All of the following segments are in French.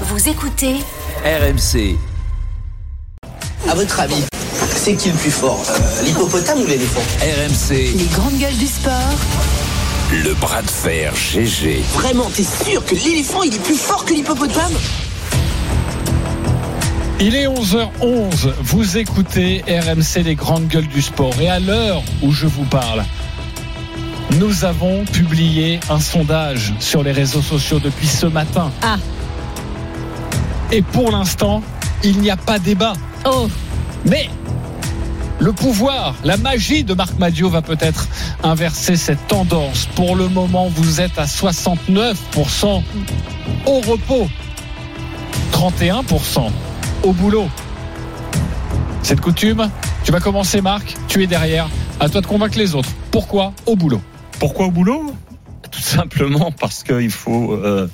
Vous écoutez RMC. À votre avis, c'est qui le plus fort euh, L'hippopotame ou l'éléphant RMC, les grandes gueules du sport. le bras de fer GG. Vraiment, t'es sûr que l'éléphant il est plus fort que l'hippopotame Il est 11h11, vous écoutez RMC les grandes gueules du sport et à l'heure où je vous parle, nous avons publié un sondage sur les réseaux sociaux depuis ce matin. Ah. Et pour l'instant, il n'y a pas débat. Oh, Mais le pouvoir, la magie de Marc Madio va peut-être inverser cette tendance. Pour le moment, vous êtes à 69% au repos, 31% au boulot. Cette coutume, tu vas commencer Marc, tu es derrière, à toi de convaincre les autres. Pourquoi au boulot? Pourquoi au boulot? Tout simplement parce qu'il faut euh,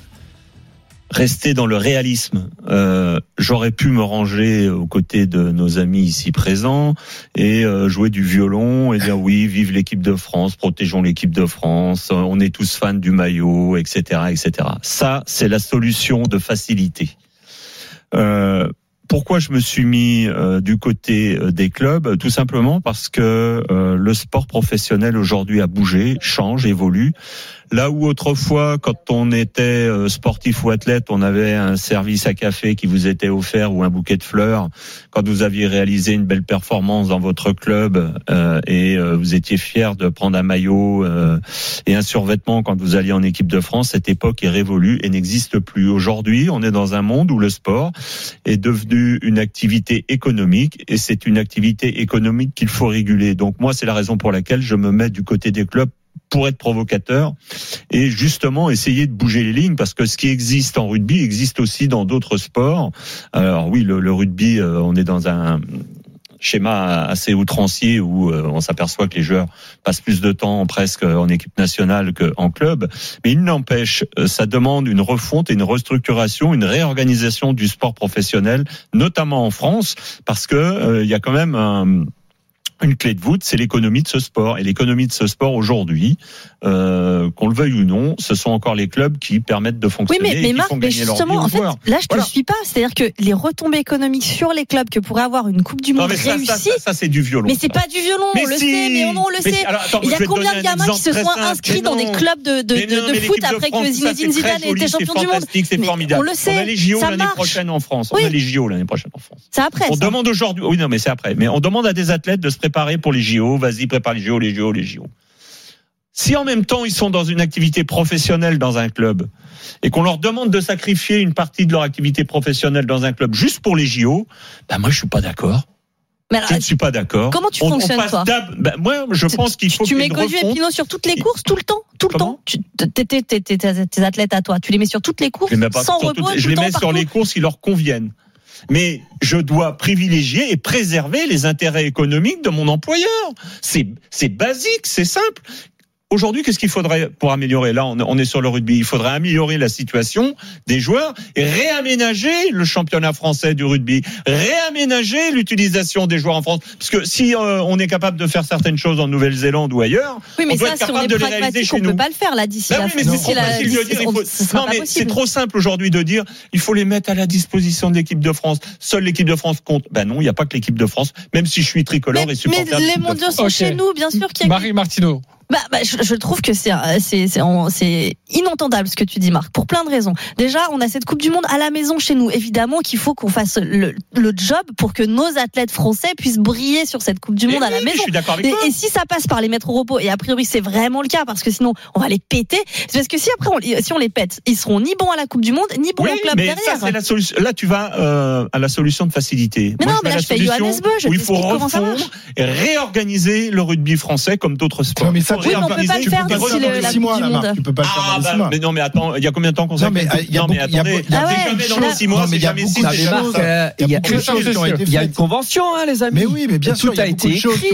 rester dans le réalisme. Euh, J'aurais pu me ranger aux côtés de nos amis ici présents et euh, jouer du violon et dire oui, vive l'équipe de France, protégeons l'équipe de France, on est tous fans du maillot, etc., etc. Ça, c'est la solution de facilité. Euh, pourquoi je me suis mis euh, du côté euh, des clubs? Tout simplement parce que euh, le sport professionnel aujourd'hui a bougé, change, évolue. Là où autrefois, quand on était euh, sportif ou athlète, on avait un service à café qui vous était offert ou un bouquet de fleurs, quand vous aviez réalisé une belle performance dans votre club euh, et euh, vous étiez fier de prendre un maillot euh, et un survêtement quand vous alliez en équipe de France, cette époque est révolue et n'existe plus. Aujourd'hui, on est dans un monde où le sport est devenu une activité économique et c'est une activité économique qu'il faut réguler. Donc moi, c'est la raison pour laquelle je me mets du côté des clubs pour être provocateur et justement essayer de bouger les lignes parce que ce qui existe en rugby existe aussi dans d'autres sports. Alors oui, le, rugby, euh, on est dans un schéma assez outrancier où euh, on s'aperçoit que les joueurs passent plus de temps presque en équipe nationale qu'en club. Mais il n'empêche, euh, ça demande une refonte et une restructuration, une réorganisation du sport professionnel, notamment en France, parce que euh, il y a quand même un une clé de voûte, c'est l'économie de ce sport. Et l'économie de ce sport aujourd'hui, euh, qu'on le veuille ou non, ce sont encore les clubs qui permettent de oui, fonctionner mais, et mais qui Marc, font mais justement, en fait, là, je Voilà. suis pas. C'est-à-dire que les retombées économiques sur les clubs que pourrait avoir une Coupe du Non, Monde mais ça, réussie, ça, ça, ça, c'est du violon. mais c'est pas du violon, on le si. sait, mais on, on le sait. si, alors, attends, Il y a combien de gamins qui se sont inscrits dans des non. clubs de, de, non, foot après France, que Zinedine Zidane ait joli, été c'est champion du monde C'est formidable. on le sait, On a les JO ça l'année marche. prochaine en France. Oui. On a les JO l'année prochaine en France. C'est après. On demande aujourd'hui, oui non mais c'est après, mais on demande à des athlètes de se préparer pour les JO. Vas-y, prépare les JO, les JO, les JO. Si en même temps ils sont dans une activité professionnelle dans un club et qu'on leur demande de sacrifier une partie de leur activité professionnelle dans un club juste pour les JO, ben moi je suis pas d'accord. Alors, Je ne suis pas d'accord. Comment tu On- on fonctionnes, passe toi ben, Moi, je tu- pense qu'il faut tu mets Godu et. Pinot sur toutes les courses, tout le temps, tout le Comment temps. Tu- tes- tes- tes- tes- tes- tes athlètes à toi, tu les mets sur toutes les courses, Je les mets pas sans sur repos, toutes- je le les mets sur les courses qui leur conviennent. Mais je dois privilégier et préserver les intérêts économiques de mon employeur. C'est basique, c'est simple. Aujourd'hui, qu'est-ce qu'il faudrait pour améliorer? Là, on on est sur le rugby. Il faudrait améliorer la situation des joueurs et réaménager le championnat français du rugby, réaménager l'utilisation des joueurs en France. Parce que si euh, on est capable de faire certaines choses en Nouvelle-Zélande ou ailleurs, Oui, mais on doit ça, être si on capable est de les réaliser chez on nous. peut pas le faire là d'ici Bah la oui, mais c'est trop on- simple aujourd'hui de dire il faut les mettre à la disposition de l'équipe de France. Seule l'équipe de France compte. Ben non, il n'y a pas que l'équipe de France. Même si je suis tricolore Mais, et supporter mais les mondiaux sont chez nous, bien sûr qu'il y a Marie Martineau. Bah, bah, je, je trouve que c'est euh, c'est c'est en- c'est inentendable ce que tu dis Marc pour plein de raisons. Déjà, on a cette Coupe du monde à la maison chez nous. Évidemment qu'il faut qu'on fasse le, le job pour que nos athlètes français puissent briller sur cette Coupe du Eh monde à oui, la Je maison. suis d'accord avec Et, toi. et si ça passe par les mettre au repos, et a priori c'est vraiment le cas, parce que sinon on va les péter, c'est parce que si après on, si on les pète, ils seront ni bons à la Coupe du Monde, ni bons Oui, au club mais derrière. ça c'est la solution. Là, tu vas euh, à la solution de facilité. Mais Moi, non, je mais là, la je fais solution Johannes Beu, je où il faut t'explique comment ça refondre et réorganiser le rugby français comme d'autres sports. Non, mais ça, Il Oui, mais on peut pas le faire d'ici le- six mois. Marc, tu peux pas le faire Ah dans les six bah, mois. mais non mais attends, il y a combien de temps qu'on s'est euh, il y a Non mais beaucoup- il y a attendez, il Ah c'est jamais dans là- les six mois, c'est il y a jamais six, c'est jamais ça. Il y il il une convention, hein, les amis. Mais oui, mais bien Tout sûr, il y a été écrit.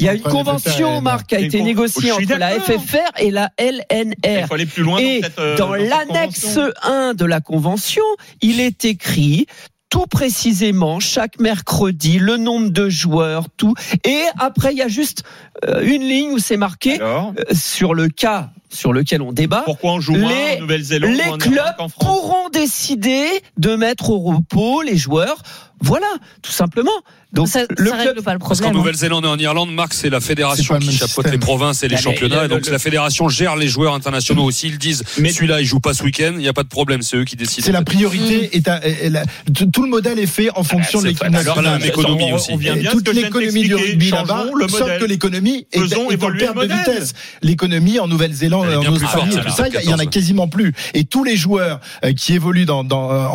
Il y a une convention. Marc, qui a été négociée entre la. FFR et la Il LNR. faut aller plus loin Et dans euh, dans l'annexe convention. 1 de la convention, il est écrit tout précisément chaque mercredi, le nombre de joueurs, tout. Et après, il y a juste euh, une ligne où c'est marqué Alors, euh, sur le cas sur lequel on débat. pourquoi on joue moins les- en Nouvelle-Zélande ou Les clubs pourront décider de mettre au repos les joueurs. Voilà, tout simplement. Donc ça, le ça club règle pas le Parce qu'en problème. hein. Nouvelle-Zélande et en Irlande, Marc, c'est la fédération qui chapeaute système. les provinces et les Ah, championnats. et donc le- la fédération gère les joueurs internationaux aussi. Ils disent, Mais- celui-là, il joue pas ce week-end, il n'y a pas de problème, c'est eux qui décident. C'est la priorité. Et et la- tout le modèle est fait en fonction de l'équipe alors, nationale. la même économie on- aussi. On vient Et bien toute l'économie du rugby là-bas, le sauf modèle. que l'économie est, en perte le de modèle. vitesse. L'économie en Nouvelle-Zélande, Elle est en Australie, forte, et tout ça, il y en a 14. quasiment plus. Et tous les joueurs euh, qui évoluent en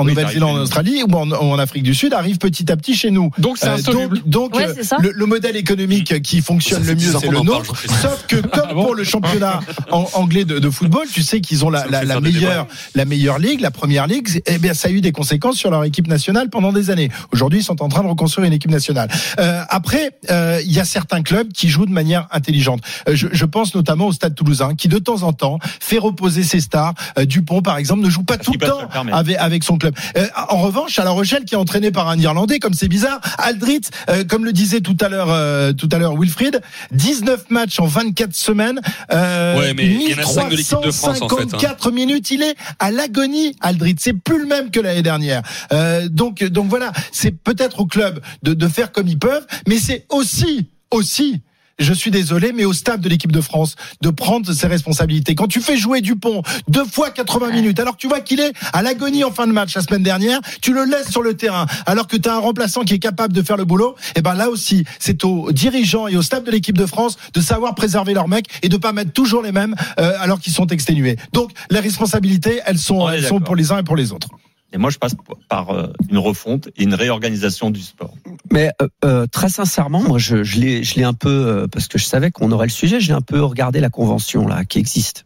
Nouvelle-Zélande, en Australie ou en, ou en Afrique du Sud arrivent petit à petit chez nous. Donc c'est Euh, insoluble. donc, donc Ouais, euh, le, le modèle économique qui fonctionne le mieux, 10 ans c'est le nôtre. Sauf que comme Ah bon pour le championnat en- anglais de, de football, tu sais qu'ils ont la, meilleure, la meilleure ligue, la première ligue. Eh bien, ça a eu des conséquences sur leur équipe nationale pendant des années. Aujourd'hui, ils sont en train de reconstruire une équipe nationale. Euh, après, euh, il y a certains clubs qui jouent de manière intelligente. Euh, je, je pense notamment au Stade Toulousain, qui de temps en temps fait reposer ses stars. Euh, Dupont, par exemple, ne joue pas Parce tout le temps avec, avec son club. Euh, en revanche, à La Rochelle, qui est entraîné par un Irlandais, comme c'est bizarre, Aldrit, euh, comme le disait tout à l'heure, euh, tout à l'heure Wilfried, 19 matchs en 24 semaines, euh, Ouais, mais il y en a cinq de l'équipe de France, en fait, hein. 1354 minutes, il est à l'agonie, Aldrit. C'est plus le même que l'année dernière. Euh, donc, donc voilà, c'est peut-être au club de, de faire comme ils peuvent, mais c'est aussi, aussi. Je suis désolé, mais au staff de l'équipe de France de prendre ses responsabilités. Quand tu fais jouer Dupont deux fois 80 minutes, alors que tu vois qu'il est à l'agonie en fin de match la semaine dernière, tu le laisses sur le terrain, alors que tu as un remplaçant qui est capable de faire le boulot. Et ben là aussi, c'est aux dirigeants et au staff de l'équipe de France de savoir préserver leurs mecs et de pas mettre toujours les mêmes euh, alors qu'ils sont exténués. Donc les responsabilités, elles sont, elles sont pour les uns et pour les autres. Et moi, je passe par euh, une refonte et une réorganisation du sport. Mais euh, euh, très sincèrement, moi, je, je l'ai, je l'ai un peu euh, parce que je savais qu'on aurait le sujet. J'ai un peu regardé la convention là qui existe.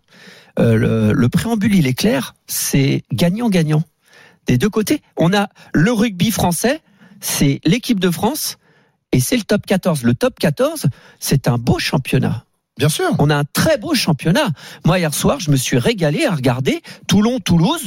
Euh, le, le préambule, il est clair. C'est gagnant-gagnant des deux côtés. On a le rugby français, c'est l'équipe de France et c'est le top 14. Le top 14, c'est un beau championnat. Bien sûr. On a un très beau championnat. Moi, hier soir, je me suis régalé à regarder Toulon-Toulouse.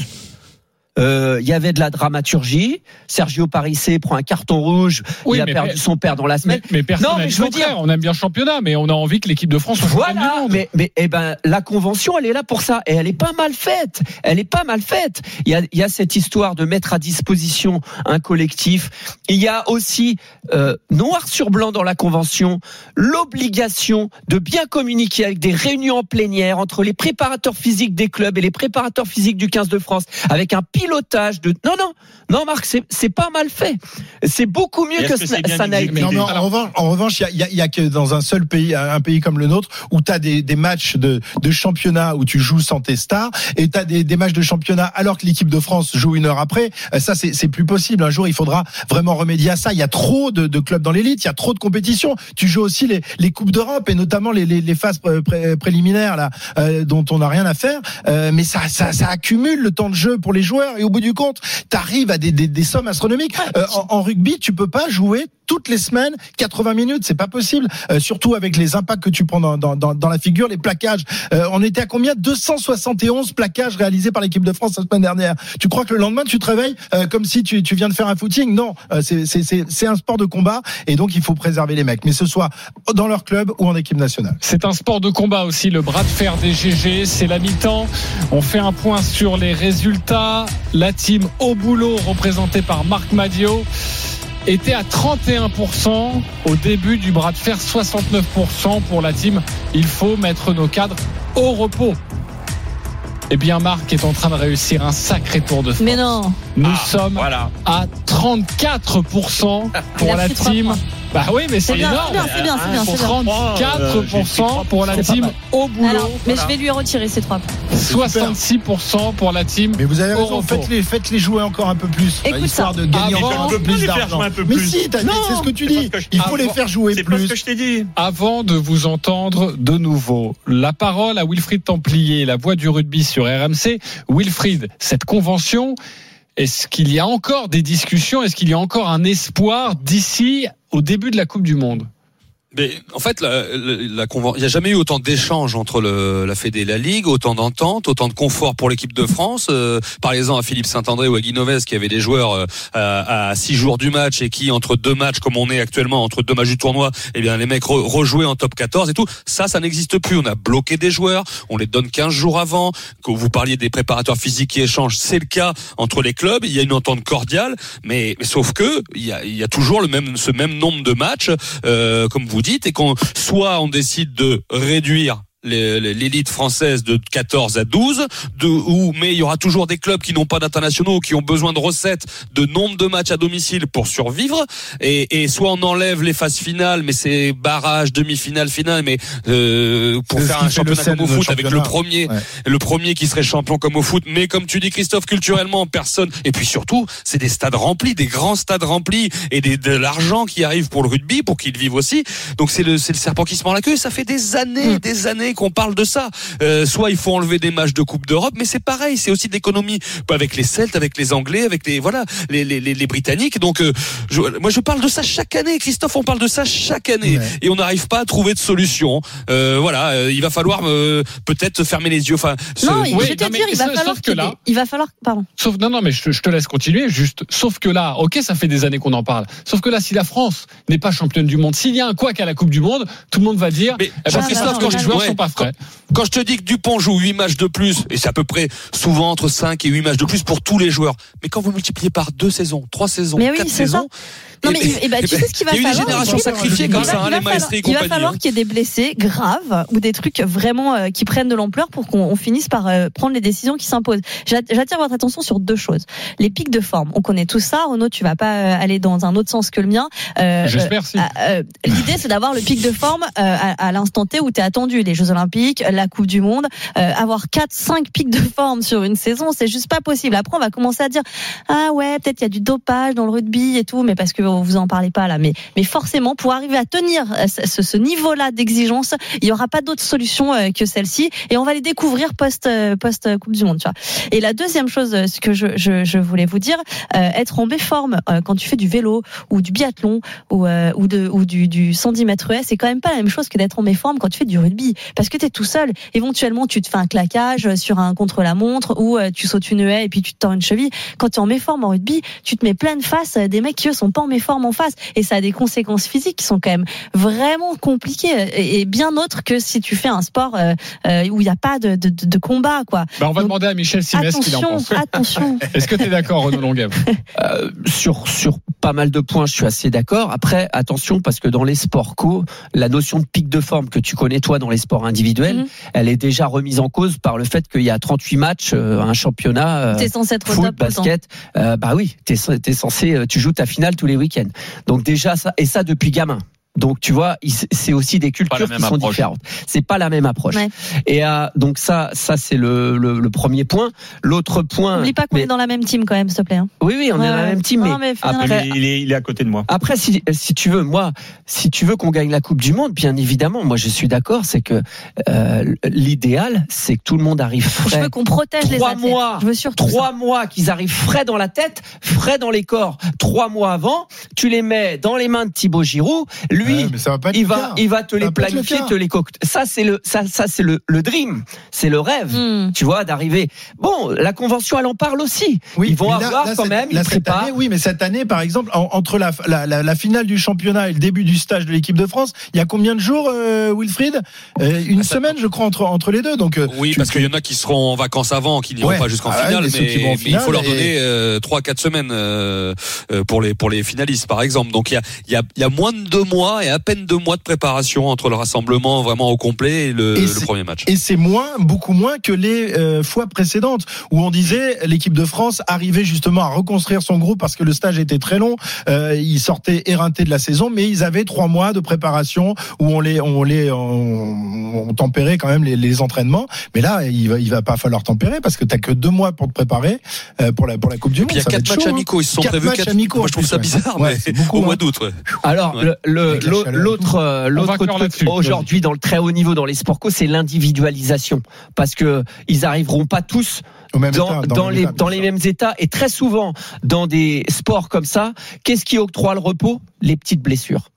Euh, Il y avait de la dramaturgie. Sergio Parissé prend un carton rouge. Oui, il a perdu son père dans la semaine. mais personne Non, mais je veux dire- on aime bien le championnat, mais on a envie que l'équipe de France soit du Voilà, monde. mais, mais eh ben, la convention, elle est là pour ça. Et elle est pas mal faite. Elle est pas mal faite. Il y a, il y a cette histoire de mettre à disposition un collectif. Il y a aussi, euh, noir sur blanc dans la convention, l'obligation de bien communiquer avec des réunions en plénière entre les préparateurs physiques des clubs et les préparateurs physiques du 15 de France, avec un pilotage de... Non, non, non, Marc, c'est c'est pas mal fait. C'est beaucoup mieux que, que ça n'a été. Non, mais en revanche, en revanche, il y a, il y a- il y a que dans un seul pays, un pays comme le nôtre, où tu as des, des matchs de, de championnat où tu joues sans tes stars, et tu as des, des matchs de championnat alors que l'équipe de France joue une heure après. Euh, Ça, c'est c'est plus possible. Un jour, il faudra vraiment remédier à ça. Il y a trop de, de clubs dans l'élite, il y a trop de compétitions. Tu joues aussi les, les coupes d'Europe et notamment les, les, les phases pré- pré- préliminaires là, euh, dont on n'a rien à faire. Euh, mais ça, ça, ça accumule le temps de jeu pour les joueurs et au bout du compte, tu arrives à des, des, des sommes astronomiques. Euh, en, en rugby, tu peux pas jouer toutes les semaines 80 minutes, c'est pas possible. Euh, surtout avec les impacts que tu prends dans, dans, dans, dans la figure, les plaquages. Euh, on était à combien? 271 plaquages réalisés par l'équipe de France la semaine dernière. Tu crois que le lendemain tu te réveilles euh, comme si tu, tu viens de faire un footing? Non, euh, c'est- c'est c'est- c'est un sport de combat et donc il faut préserver les mecs, mais ce soit dans leur club ou en équipe nationale. C'est un sport de combat aussi, le bras de fer des GG. C'est la mi-temps. On fait un point sur les résultats. La team au boulot, représentée par Marc Madio, était à 31% au début du bras de fer, 69% pour la team. Il faut mettre nos cadres au repos. Eh bien, Marc est en train de réussir un sacré tour de force. Mais non. Nous Ah, sommes Voilà. à 34% Il pour la team. Bah oui, mais c'est C'est bien, énorme. c'est bien, c'est bien, c'est bien, c'est bien. 34% pour la C'est team au boulot, Alors, mais je vais lui retirer ces trois points. 66% pour la team. Mais vous avez raison, faites-les, faites-les jouer encore un peu plus, Écoute histoire ça. de gagner Avant- encore un peu plus les faire d'argent. jouer un peu Mais plus. si, c'est ce que tu c'est dis. parce que je- Il faut les faire jouer C'est pas ce plus. que je t'ai dit. Avant de vous entendre de nouveau, la parole à Wilfried Templier, la voix du rugby sur RMC. Wilfried, cette convention, est-ce qu'il y a encore des discussions? Est-ce qu'il y a encore un espoir d'ici au début de la Coupe du Monde? Mais en fait, la, la, la il n'y a jamais eu autant d'échanges entre le, la Fédé et la Ligue, autant d'entente, autant de confort pour l'équipe de France. Euh, Parlez-en à Philippe Saint-André ou à Guy Novès qui avaient des joueurs euh, à, à six jours du match et qui, entre deux matchs, comme on est actuellement, entre deux matchs du tournoi, eh bien les mecs re- rejouaient en top 14 et tout. Ça, ça n'existe plus. On a bloqué des joueurs, on les donne 15 jours avant. Que vous parliez des préparateurs physiques qui échangent, c'est le cas entre les clubs. Il y a une entente cordiale, mais, mais sauf que il y a, y a toujours le même, ce même nombre de matchs, euh, comme vous dites, et qu'on soit on décide de réduire l'élite française de 14 à 12 de, ou mais il y aura toujours des clubs qui n'ont pas d'internationaux qui ont besoin de recettes de nombre de matchs à domicile pour survivre. Et, et soit on enlève les phases finales mais c'est barrage demi-finale finale mais euh, pour faire un championnat comme au foot avec le premier Ouais. le premier qui serait champion comme au foot. Mais comme tu dis Christophe culturellement personne et puis surtout c'est des stades remplis des grands stades remplis et des, de l'argent qui arrive pour le rugby pour qu'ils vivent aussi. Donc c'est le c'est le serpent qui se mord la queue et ça fait des années des années qu'on parle de ça. Euh, soit il faut enlever des matchs de Coupe d'Europe mais c'est pareil c'est aussi d'économie avec les Celtes avec les Anglais avec les voilà les les, les, les Britanniques. Donc euh, je, moi je parle de ça chaque année Christophe on parle de ça chaque année. Ouais. et on n'arrive pas à trouver de solution. Euh, voilà euh, il va falloir euh, peut-être fermer les yeux enfin ce- Non, Oui, je te non, mais dire, il va sauf falloir que là- il va falloir, pardon. Sauf non non mais je, te- je te laisse continuer juste sauf que là OK ça fait des années qu'on en parle. Sauf que là si la France n'est pas championne du monde s'il y a un couac à la Coupe du monde tout le monde va dire Mais eh ben, que quand les je- joueurs ouais, sont pas frais. Quand je te dis que Dupont joue 8 matchs de plus, et c'est à peu près souvent entre 5 et 8 matchs de plus pour tous les joueurs, mais quand vous multipliez par deux saisons, trois saisons, Mais oui, quatre c'est saisons, Non, mais il- eh ben, eh tu sais ce qu'il va il y a falloir générations aussi sacrifiées Il comme va- ça, les et falloir- Il va compagnie. falloir qu'il y ait des blessés graves ou des trucs vraiment euh, qui prennent de l'ampleur pour qu'on on finisse par euh, prendre les décisions qui s'imposent. J'a- J'attire votre attention sur deux choses. Les pics de forme. On connaît tout ça. Renaud, tu vas pas euh, aller dans un autre sens que le mien. Euh, j'espère si euh, euh, L'idée, c'est d'avoir le pic de forme euh, à, à l'instant T où tu es attendu. Les Jeux Olympiques, la Coupe du Monde. Euh, avoir 4, 5 pics de forme sur une saison, c'est juste pas possible. Après, on va commencer à dire Ah ouais, peut-être il y a du dopage dans le rugby et tout, mais parce que vous en parlez pas là. Mais, mais forcément, pour arriver à tenir euh, ce, ce niveau-là d'exigence, il y aura pas d'autre solution euh, que celle-ci. Et on va les découvrir post, euh, post Coupe du Monde. Tu vois. Et la deuxième chose, que je, je, voulais vous dire, être en méforme euh, quand tu fais du vélo ou du biathlon ou, ou, de, ou du, du 110 mètres c'est quand même pas la même chose que d'être en méforme quand tu fais du rugby. Parce que tu es tout seul. Éventuellement, tu te fais un claquage sur un contre-la-montre ou tu sautes une haie et puis tu te tords une cheville. Quand tu es en méforme en rugby, tu te mets pleine face des mecs qui eux sont pas en méforme en face. Et ça a des conséquences physiques qui sont quand même vraiment compliquées et, bien autres que si tu fais un sport euh, euh, où il n'y a pas de, de, de- de combat. quoi. Bah, on va Donc, demander à Michel Simès qu'il en Attention, pense attention. est-ce que tu es d'accord Renaud Longuev Euh, sur sur pas mal de points, je suis assez d'accord. Après, attention parce que dans les sports co, la notion de pic de forme que tu connais toi dans les sports individuels, Mhm. elle est déjà remise en cause par le fait qu'il y a 38 matchs, euh, un championnat. euh, T'es censé être au Foot, top basket, euh, bah oui, t'es es censé, tu joues ta finale tous les week-ends. Donc déjà ça, et ça depuis gamin. Donc tu vois, c'est aussi des cultures qui sont approche. différentes. C'est pas la même approche. Ouais. Et euh, donc ça, ça c'est le, le, le premier point. L'autre point. N'oublie pas qu'on mais- est dans la même team quand même, s'il te plaît. hein. Oui, oui, on est Ouais, dans la même team. Non, mais après, il, est, il est à côté de moi. après, si, si tu veux, moi, si tu veux qu'on gagne la Coupe du Monde, bien évidemment, moi je suis d'accord, c'est que euh, l'idéal, c'est que tout le monde arrive Je frais. veux qu'on protège les Trois athlètes. mois, Je veux surtout ça. Trois mois qu'ils arrivent frais dans la tête, frais dans les corps. Trois mois avant, tu les mets dans les mains de Thibaut Giroud. Lui, Ouais, mais ça va pas être il va, cas. il va te Ça les va le planifier, te les coque. Ça, c'est le, ça, ça, c'est le, le dream. C'est le rêve. Hmm. Tu vois, d'arriver. Bon, la convention, elle en parle aussi. Oui, ils vont là- avoir là, quand même, là, ils cette préparent. année, oui, mais cette année, par exemple, en- entre la, la, la, la finale du championnat et le début du stage de l'équipe de France, il y a combien de jours, euh, Wilfried? Euh, Une Ah, semaine, je crois, entre, entre les deux. Donc, euh, Oui, tu- parce qu'il y en a qui seront en vacances avant, qui n'iront Ouais. pas jusqu'en Ah finale, mais il faut leur donner euh, trois, quatre semaines pour les pour les finalistes, par exemple. Donc il y a il y a, il y a moins de deux mois et à peine deux mois de préparation entre le rassemblement vraiment au complet et le, Et le c'est- premier match. Et c'est moins, beaucoup moins que les euh, fois précédentes où on disait l'équipe de France arrivait justement à reconstruire son groupe parce que le stage était très long. Euh, ils sortaient éreintés de la saison, mais ils avaient trois mois de préparation où on les, on les, on, on tempérait quand même les, les entraînements. Mais là, il va, il va pas falloir tempérer parce que t'as que deux mois pour te préparer euh, pour la pour la Coupe du Monde. il y a quatre matchs chaud, hein. amicaux, ils se sont Quatre prévus matchs quatre. amicaux, Moi je trouve ça bizarre, Ouais, mais c'est beaucoup, au hein. mois d'août. Ouais. Alors, Ouais. le- le- L'autre, euh, l'autre truc aujourd'hui dans le très haut niveau dans les sports co, c'est l'individualisation, parce que ils arriveront pas tous dans, état, les état, dans les mêmes états et très souvent dans des sports comme ça, qu'est-ce qui octroie le repos? Les petites blessures.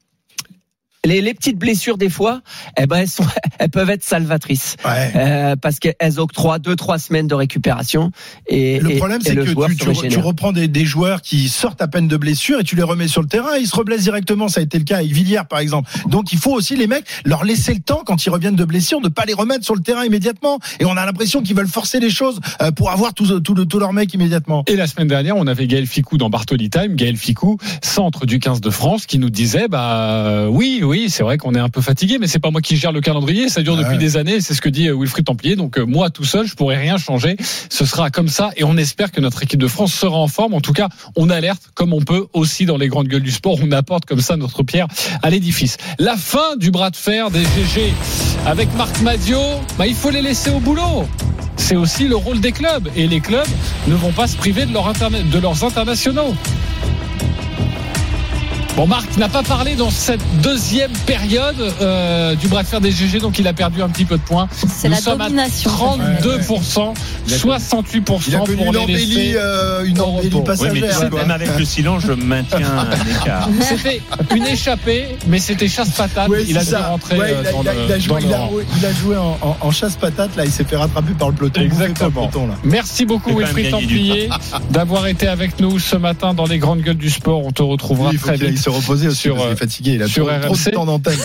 Les, les petites blessures des fois, eh ben elles sont, elles peuvent être salvatrices Ouais. euh, parce qu'elles octroient deux trois semaines de récupération. Et Le et- problème, et c'est que joueur tu, reprends des, des joueurs qui sortent à peine de blessure et tu les remets sur le terrain, ils se reblessent directement. Ça a été le cas avec Villiers, par exemple. Donc, il faut aussi les mecs leur laisser le temps quand ils reviennent de blessure de pas les remettre sur le terrain immédiatement. Et on a l'impression qu'ils veulent forcer les choses euh, pour avoir tous tout, le- tous leurs mecs immédiatement. Et la semaine dernière, on avait Gaël Ficou dans Bartoli Time, Gaël Ficou, centre du 15 de France, qui nous disait bah euh, oui, oui, c'est vrai qu'on est un peu fatigué, mais c'est pas moi qui gère le calendrier, ça dure Ouais. depuis des années, c'est ce que dit euh, Wilfried Templier. Donc euh, moi tout seul, je pourrais rien changer. Ce sera comme ça, et on espère que notre équipe de France sera en forme. En tout cas, on alerte comme on peut aussi dans les grandes gueules du sport. On apporte comme ça notre pierre à l'édifice. La fin du bras de fer des GG avec Marc Madio, bah, il faut les laisser au boulot. C'est aussi le rôle des clubs. Et les clubs ne vont pas se priver de, leur interna- de leurs internationaux. Bon, Marc n'a pas parlé dans cette deuxième période euh, du bras de fer des GG, donc il a perdu un petit peu de points. C'est Nous la sommes à domination. 32%, 68% Il a connu pour une les embellie, laisser. euh, une embellie. Oui, mais tu passagère. sais, quoi. même avec le silence, je maintiens un écart. C'était une échappée, mais c'était chasse-patate. Ouais, il a dû rentrer Ouais, il, a, dans il a- le- il a dans joué, le il a- rang. il a joué en, en- en chasse-patate, là, il s'est fait rattraper par le peloton. le Exactement. peloton, là. Merci beaucoup Wilfried Templier d'avoir été avec nous ce matin dans les grandes gueules du sport. On te retrouvera Oui, très vite se reposer sur, qu'il est euh, fatigué, il a sur trop, trop de temps d'antenne.